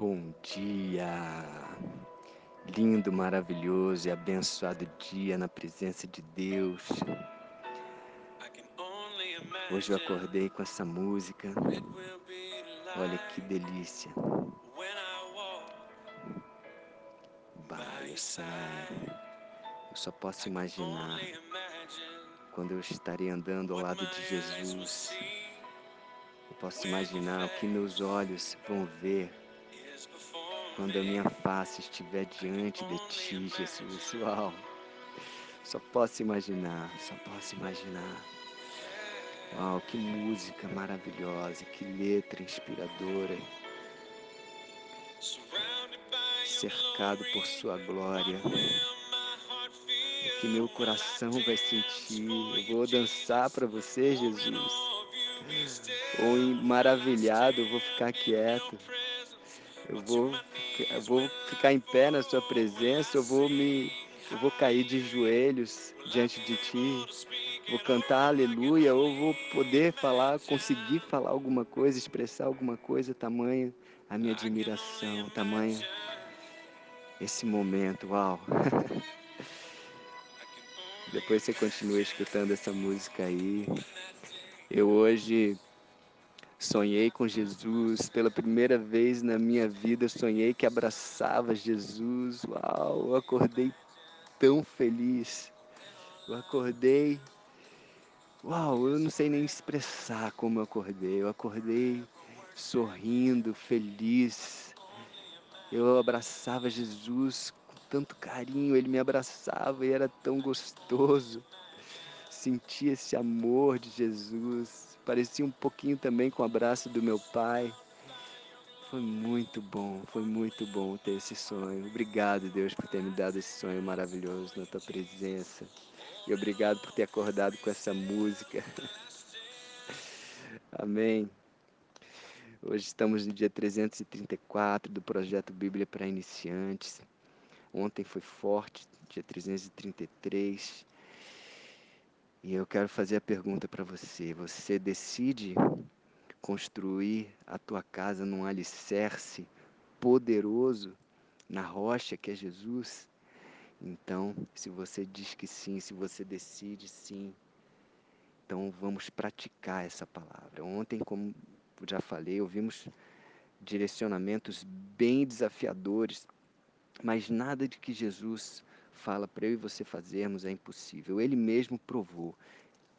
Bom dia! Lindo, maravilhoso e abençoado dia na presença de Deus. Hoje eu acordei com essa música. Olha que delícia. Eu só posso imaginar quando eu estarei andando ao lado de Jesus. Eu posso imaginar o que meus olhos vão ver quando a minha face estiver diante de ti, Jesus. Uau! Só posso imaginar, só posso imaginar. Uau, que música maravilhosa, que letra inspiradora. Cercado por Sua glória. O que meu coração vai sentir. Eu vou dançar para você, Jesus. Ou maravilhado, eu vou ficar quieto. Eu vou, eu vou ficar em pé na Sua presença. Eu vou me, eu vou cair de joelhos diante de Ti vou cantar aleluia, ou vou poder falar, conseguir falar alguma coisa, expressar alguma coisa, tamanho a minha admiração, tamanho esse momento, uau. Depois você continua escutando essa música aí. Eu hoje sonhei com Jesus pela primeira vez na minha vida, sonhei que abraçava Jesus. Uau, eu acordei tão feliz. Eu acordei Uau, eu não sei nem expressar como eu acordei. Eu acordei sorrindo, feliz. Eu abraçava Jesus com tanto carinho, ele me abraçava e era tão gostoso. Sentia esse amor de Jesus. Parecia um pouquinho também com o abraço do meu pai. Foi muito bom, foi muito bom ter esse sonho. Obrigado, Deus, por ter me dado esse sonho maravilhoso na tua presença. E obrigado por ter acordado com essa música. Amém. Hoje estamos no dia 334 do projeto Bíblia para Iniciantes. Ontem foi forte, dia 333. E eu quero fazer a pergunta para você: você decide construir a tua casa num alicerce poderoso na rocha que é Jesus? Então, se você diz que sim, se você decide sim, então vamos praticar essa palavra. Ontem, como já falei, ouvimos direcionamentos bem desafiadores, mas nada de que Jesus fala para eu e você fazermos é impossível. Ele mesmo provou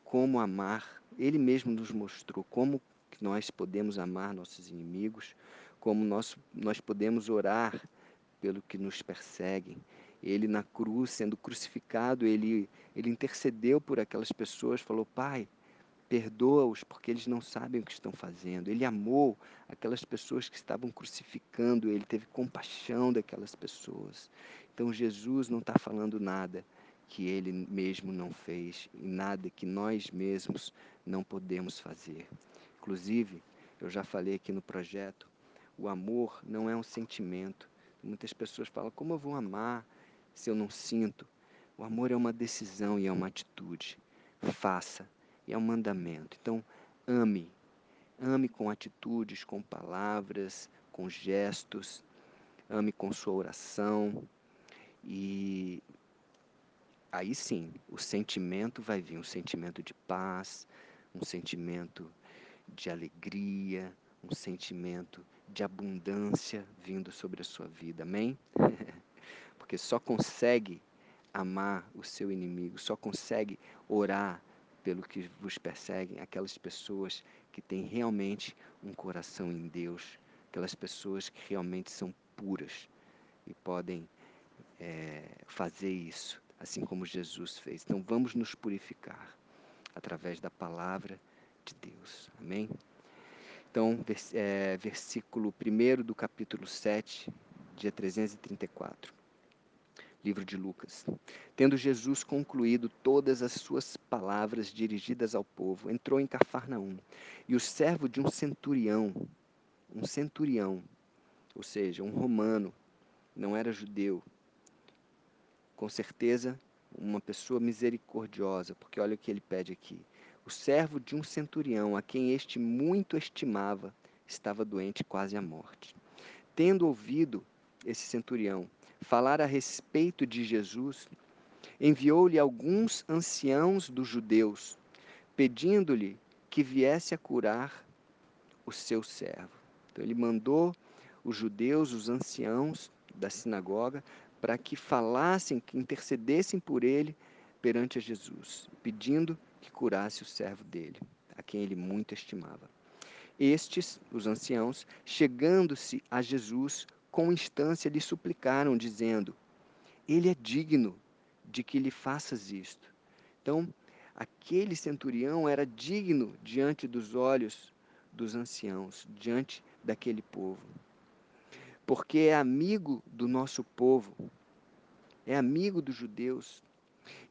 como amar, ele mesmo nos mostrou como nós podemos amar nossos inimigos, como nós, nós podemos orar pelo que nos perseguem ele na cruz, sendo crucificado, ele, ele intercedeu por aquelas pessoas, falou: Pai, perdoa-os porque eles não sabem o que estão fazendo. Ele amou aquelas pessoas que estavam crucificando, ele teve compaixão daquelas pessoas. Então Jesus não está falando nada que ele mesmo não fez e nada que nós mesmos não podemos fazer. Inclusive, eu já falei aqui no projeto, o amor não é um sentimento. Muitas pessoas falam: como eu vou amar? se eu não sinto. O amor é uma decisão e é uma atitude. Faça, e é um mandamento. Então, ame. Ame com atitudes, com palavras, com gestos. Ame com sua oração. E aí sim, o sentimento vai vir um sentimento de paz, um sentimento de alegria, um sentimento de abundância vindo sobre a sua vida. Amém? porque só consegue amar o seu inimigo, só consegue orar pelo que vos perseguem aquelas pessoas que têm realmente um coração em Deus, aquelas pessoas que realmente são puras e podem é, fazer isso, assim como Jesus fez. Então vamos nos purificar através da palavra de Deus. Amém? Então, é, versículo 1 do capítulo 7, dia 334 livro de Lucas. Tendo Jesus concluído todas as suas palavras dirigidas ao povo, entrou em Cafarnaum. E o servo de um centurião, um centurião, ou seja, um romano, não era judeu, com certeza uma pessoa misericordiosa, porque olha o que ele pede aqui. O servo de um centurião, a quem este muito estimava, estava doente quase à morte. tendo ouvido esse centurião falar a respeito de Jesus, enviou-lhe alguns anciãos dos judeus, pedindo-lhe que viesse a curar o seu servo. Então ele mandou os judeus, os anciãos da sinagoga, para que falassem, que intercedessem por ele perante a Jesus, pedindo que curasse o servo dele, a quem ele muito estimava. Estes, os anciãos, chegando-se a Jesus, com instância lhe suplicaram, dizendo: Ele é digno de que lhe faças isto. Então, aquele centurião era digno diante dos olhos dos anciãos, diante daquele povo. Porque é amigo do nosso povo, é amigo dos judeus.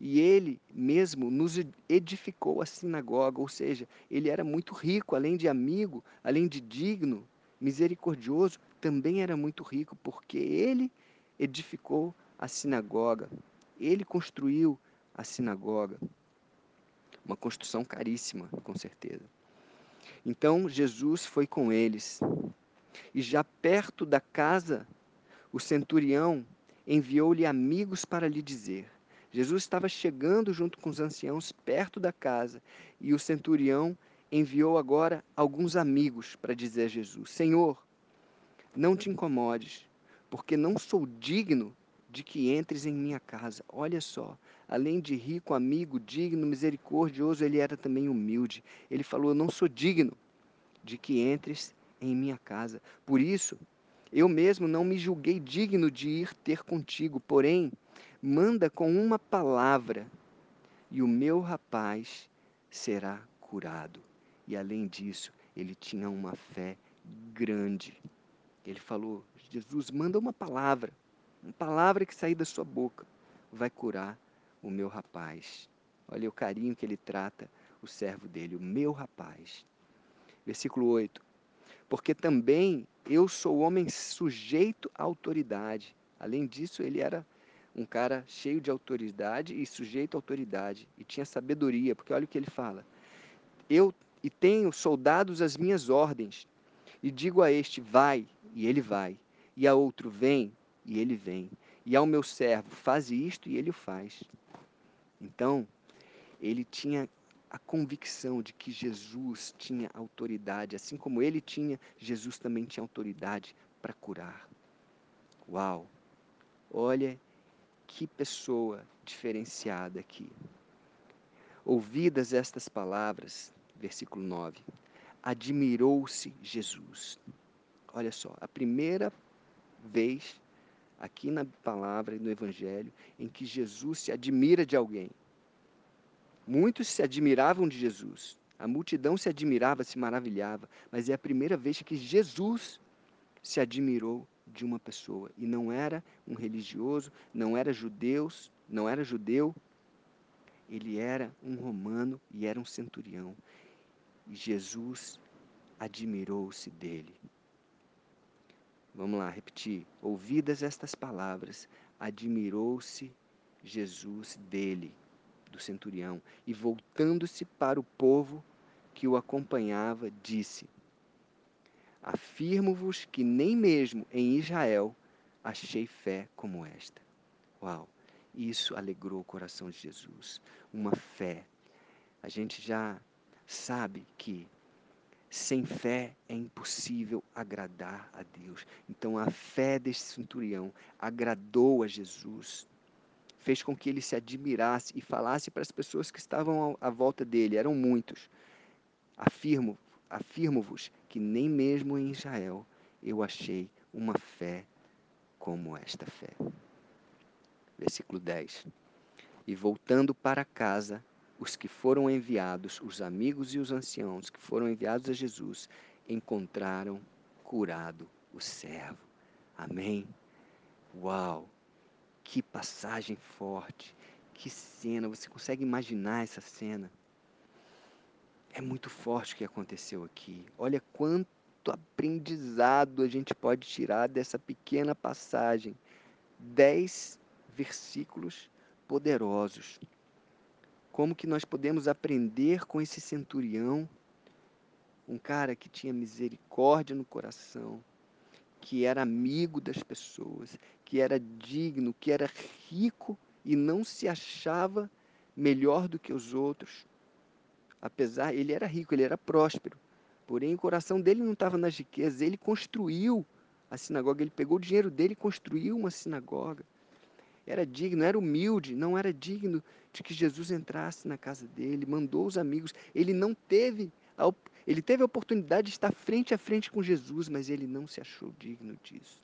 E ele mesmo nos edificou a sinagoga, ou seja, ele era muito rico, além de amigo, além de digno, misericordioso, também era muito rico, porque ele edificou a sinagoga, ele construiu a sinagoga. Uma construção caríssima, com certeza. Então Jesus foi com eles. E já perto da casa, o centurião enviou-lhe amigos para lhe dizer: Jesus estava chegando junto com os anciãos perto da casa, e o centurião enviou agora alguns amigos para dizer a Jesus: Senhor, não te incomodes, porque não sou digno de que entres em minha casa. Olha só, além de rico, amigo, digno, misericordioso, ele era também humilde. Ele falou: Não sou digno de que entres em minha casa. Por isso, eu mesmo não me julguei digno de ir ter contigo, porém, manda com uma palavra e o meu rapaz será curado. E além disso, ele tinha uma fé grande. Ele falou: Jesus, manda uma palavra uma palavra que sair da sua boca vai curar o meu rapaz. Olha o carinho que ele trata o servo dele, o meu rapaz. Versículo 8. Porque também eu sou homem sujeito à autoridade. Além disso, ele era um cara cheio de autoridade e sujeito à autoridade. E tinha sabedoria, porque olha o que ele fala. Eu e tenho soldados às minhas ordens. E digo a este, vai, e ele vai. E a outro, vem, e ele vem. E ao meu servo, faz isto e ele o faz. Então, ele tinha a convicção de que Jesus tinha autoridade, assim como ele tinha, Jesus também tinha autoridade para curar. Uau! Olha que pessoa diferenciada aqui. Ouvidas estas palavras, versículo 9, admirou-se Jesus. Olha só, a primeira vez aqui na palavra e no Evangelho, em que Jesus se admira de alguém. Muitos se admiravam de Jesus, a multidão se admirava, se maravilhava, mas é a primeira vez que Jesus se admirou de uma pessoa e não era um religioso, não era judeus, não era judeu, ele era um romano e era um centurião. E Jesus admirou-se dele. Vamos lá, repetir. Ouvidas estas palavras, admirou-se Jesus dele, do centurião, e voltando-se para o povo que o acompanhava, disse: Afirmo-vos que nem mesmo em Israel achei fé como esta. Uau! Isso alegrou o coração de Jesus. Uma fé. A gente já sabe que sem fé é impossível agradar a Deus. Então a fé deste centurião agradou a Jesus, fez com que ele se admirasse e falasse para as pessoas que estavam à volta dele, eram muitos. Afirmo, afirmo-vos que nem mesmo em Israel eu achei uma fé como esta fé. Versículo 10. E voltando para casa, os que foram enviados, os amigos e os anciãos que foram enviados a Jesus, encontraram curado o servo. Amém? Uau! Que passagem forte! Que cena! Você consegue imaginar essa cena? É muito forte o que aconteceu aqui. Olha quanto aprendizado a gente pode tirar dessa pequena passagem. Dez versículos poderosos como que nós podemos aprender com esse centurião, um cara que tinha misericórdia no coração, que era amigo das pessoas, que era digno, que era rico e não se achava melhor do que os outros. Apesar, ele era rico, ele era próspero. Porém, o coração dele não estava nas riquezas. Ele construiu a sinagoga, ele pegou o dinheiro dele e construiu uma sinagoga. Era digno, era humilde, não era digno de que Jesus entrasse na casa dele, mandou os amigos. Ele não teve, a, ele teve a oportunidade de estar frente a frente com Jesus, mas ele não se achou digno disso.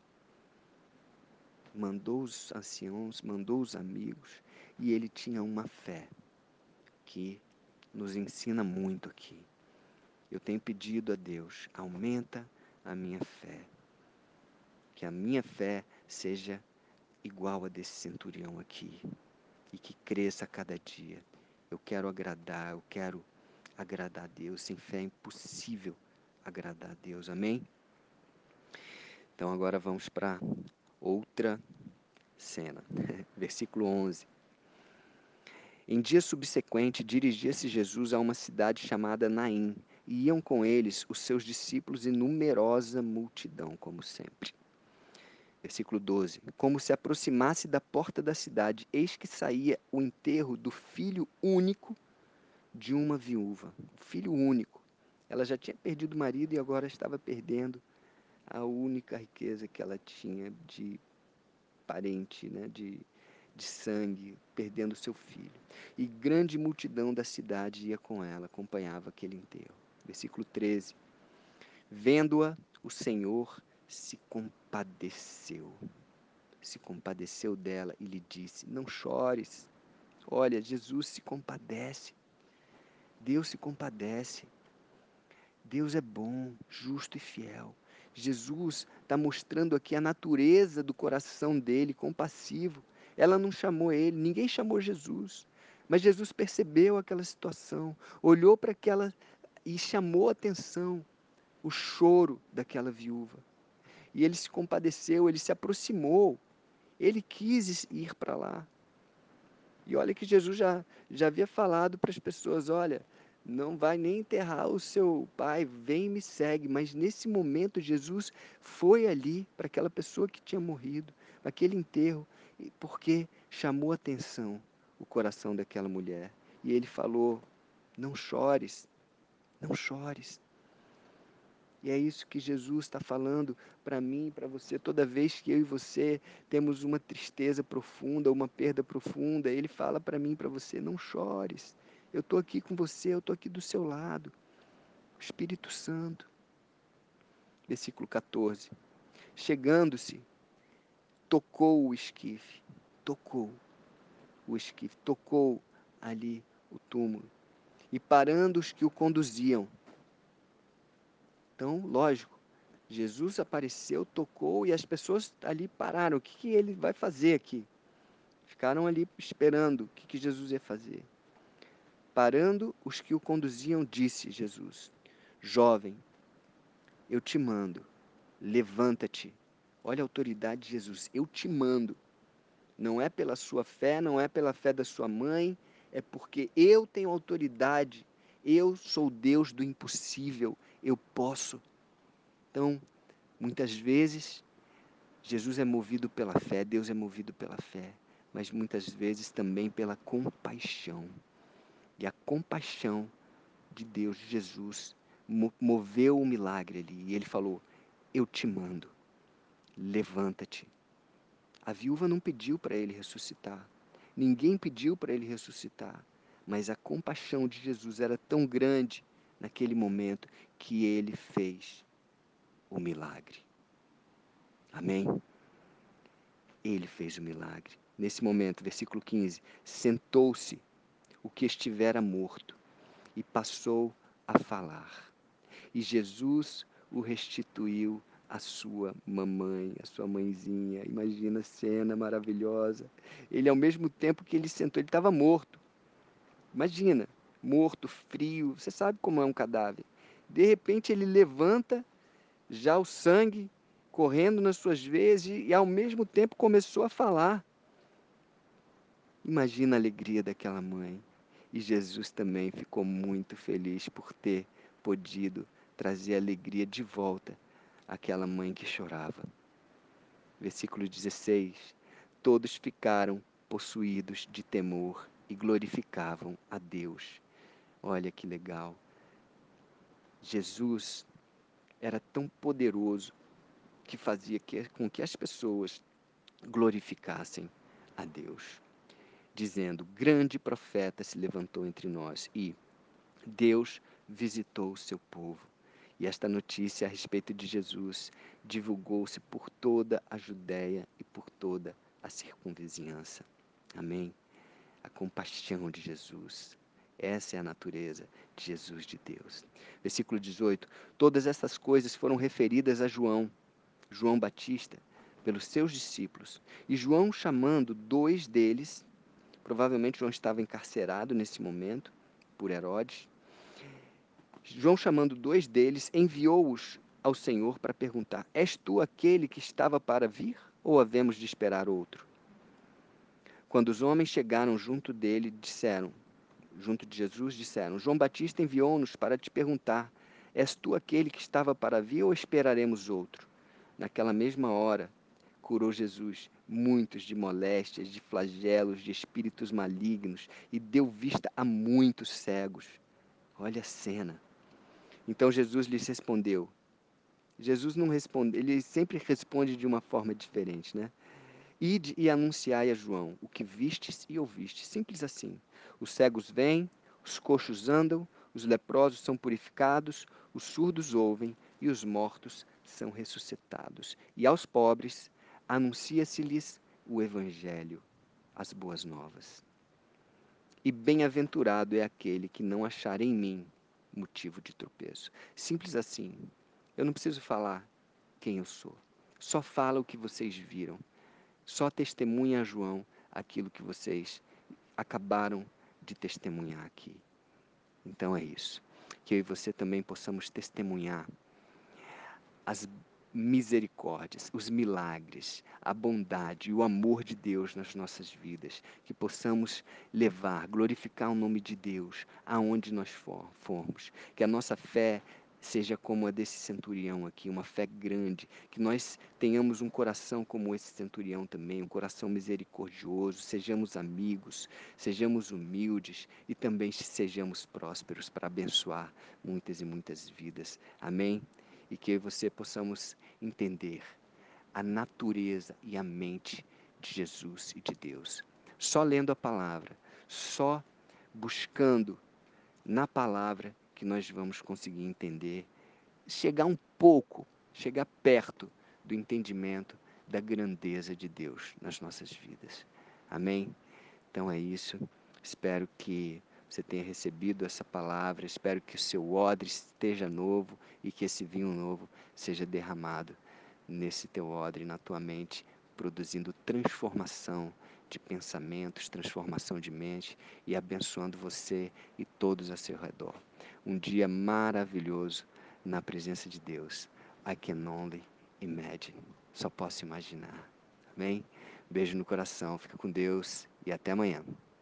Mandou os anciãos, mandou os amigos, e ele tinha uma fé que nos ensina muito aqui. Eu tenho pedido a Deus, aumenta a minha fé. Que a minha fé seja igual a desse centurião aqui e que cresça a cada dia. Eu quero agradar, eu quero agradar a Deus. Sem fé é impossível agradar a Deus. Amém? Então agora vamos para outra cena. Versículo 11. Em dia subsequente, dirigia-se Jesus a uma cidade chamada Naim, e iam com eles os seus discípulos e numerosa multidão, como sempre. Versículo 12: Como se aproximasse da porta da cidade, eis que saía o enterro do filho único de uma viúva. Filho único. Ela já tinha perdido o marido e agora estava perdendo a única riqueza que ela tinha de parente, né, de, de sangue, perdendo seu filho. E grande multidão da cidade ia com ela, acompanhava aquele enterro. Versículo 13. Vendo-a, o Senhor se compadeceu. Se compadeceu dela e lhe disse: Não chores. Olha, Jesus se compadece. Deus se compadece. Deus é bom, justo e fiel. Jesus está mostrando aqui a natureza do coração dele, compassivo. Ela não chamou ele, ninguém chamou Jesus. Mas Jesus percebeu aquela situação, olhou para aquela e chamou a atenção o choro daquela viúva. E ele se compadeceu, ele se aproximou, ele quis ir para lá. E olha que Jesus já, já havia falado para as pessoas: olha, não vai nem enterrar o seu pai, vem e me segue. Mas nesse momento, Jesus foi ali para aquela pessoa que tinha morrido, aquele enterro, porque chamou atenção o coração daquela mulher. E ele falou: Não chores, não chores. E é isso que Jesus está falando para mim, para você, toda vez que eu e você temos uma tristeza profunda, uma perda profunda, Ele fala para mim, para você: não chores, eu estou aqui com você, eu estou aqui do seu lado. Espírito Santo. Versículo 14. Chegando-se, tocou o esquife, tocou o esquife, tocou ali o túmulo e parando os que o conduziam. Então, lógico, Jesus apareceu, tocou e as pessoas ali pararam. O que, que ele vai fazer aqui? Ficaram ali esperando o que, que Jesus ia fazer. Parando os que o conduziam, disse Jesus: Jovem, eu te mando, levanta-te. Olha a autoridade de Jesus, eu te mando. Não é pela sua fé, não é pela fé da sua mãe, é porque eu tenho autoridade, eu sou Deus do impossível, eu posso. Então, muitas vezes, Jesus é movido pela fé, Deus é movido pela fé, mas muitas vezes também pela compaixão. E a compaixão de Deus, de Jesus, moveu o milagre ali. E ele falou: Eu te mando, levanta-te. A viúva não pediu para ele ressuscitar. Ninguém pediu para ele ressuscitar. Mas a compaixão de Jesus era tão grande naquele momento que ele fez o milagre. Amém? Ele fez o milagre. Nesse momento, versículo 15: sentou-se o que estivera morto e passou a falar. E Jesus o restituiu à sua mamãe, à sua mãezinha. Imagina a cena maravilhosa. Ele, ao mesmo tempo que ele sentou, ele estava morto. Imagina, morto, frio, você sabe como é um cadáver. De repente ele levanta, já o sangue correndo nas suas veias e, e ao mesmo tempo começou a falar. Imagina a alegria daquela mãe. E Jesus também ficou muito feliz por ter podido trazer alegria de volta aquela mãe que chorava. Versículo 16: Todos ficaram possuídos de temor e glorificavam a Deus. Olha que legal. Jesus era tão poderoso que fazia com que as pessoas glorificassem a Deus, dizendo: Grande profeta se levantou entre nós e Deus visitou o seu povo. E esta notícia a respeito de Jesus divulgou-se por toda a Judéia e por toda a circunvizinhança. Amém? A compaixão de Jesus. Essa é a natureza de Jesus de Deus. Versículo 18: Todas essas coisas foram referidas a João, João Batista, pelos seus discípulos. E João, chamando dois deles, provavelmente João estava encarcerado nesse momento por Herodes. João, chamando dois deles, enviou-os ao Senhor para perguntar: És tu aquele que estava para vir ou havemos de esperar outro? Quando os homens chegaram junto dele, disseram: junto de Jesus, disseram: João Batista enviou-nos para te perguntar: És tu aquele que estava para vir ou esperaremos outro? Naquela mesma hora, curou Jesus muitos de moléstias, de flagelos, de espíritos malignos e deu vista a muitos cegos. Olha a cena. Então Jesus lhes respondeu. Jesus não responde, ele sempre responde de uma forma diferente, né? Ide e anunciai a João o que vistes e ouvistes. Simples assim. Os cegos vêm, os coxos andam, os leprosos são purificados, os surdos ouvem e os mortos são ressuscitados. E aos pobres anuncia-se-lhes o Evangelho, as boas novas. E bem-aventurado é aquele que não achar em mim motivo de tropeço. Simples assim. Eu não preciso falar quem eu sou. Só fala o que vocês viram. Só testemunha a João aquilo que vocês acabaram de testemunhar aqui. Então é isso. Que eu e você também possamos testemunhar as misericórdias, os milagres, a bondade e o amor de Deus nas nossas vidas, que possamos levar, glorificar o nome de Deus aonde nós formos, que a nossa fé seja como a desse centurião aqui, uma fé grande, que nós tenhamos um coração como esse centurião também, um coração misericordioso, sejamos amigos, sejamos humildes e também sejamos prósperos para abençoar muitas e muitas vidas. Amém? E que você possamos entender a natureza e a mente de Jesus e de Deus. Só lendo a palavra, só buscando na palavra que nós vamos conseguir entender, chegar um pouco, chegar perto do entendimento da grandeza de Deus nas nossas vidas. Amém? Então é isso. Espero que você tenha recebido essa palavra. Espero que o seu odre esteja novo e que esse vinho novo seja derramado nesse teu odre, na tua mente, produzindo transformação de pensamentos, transformação de mente e abençoando você e todos a seu redor um dia maravilhoso na presença de Deus. I can only imagine. Só posso imaginar. Amém? Beijo no coração, fica com Deus e até amanhã.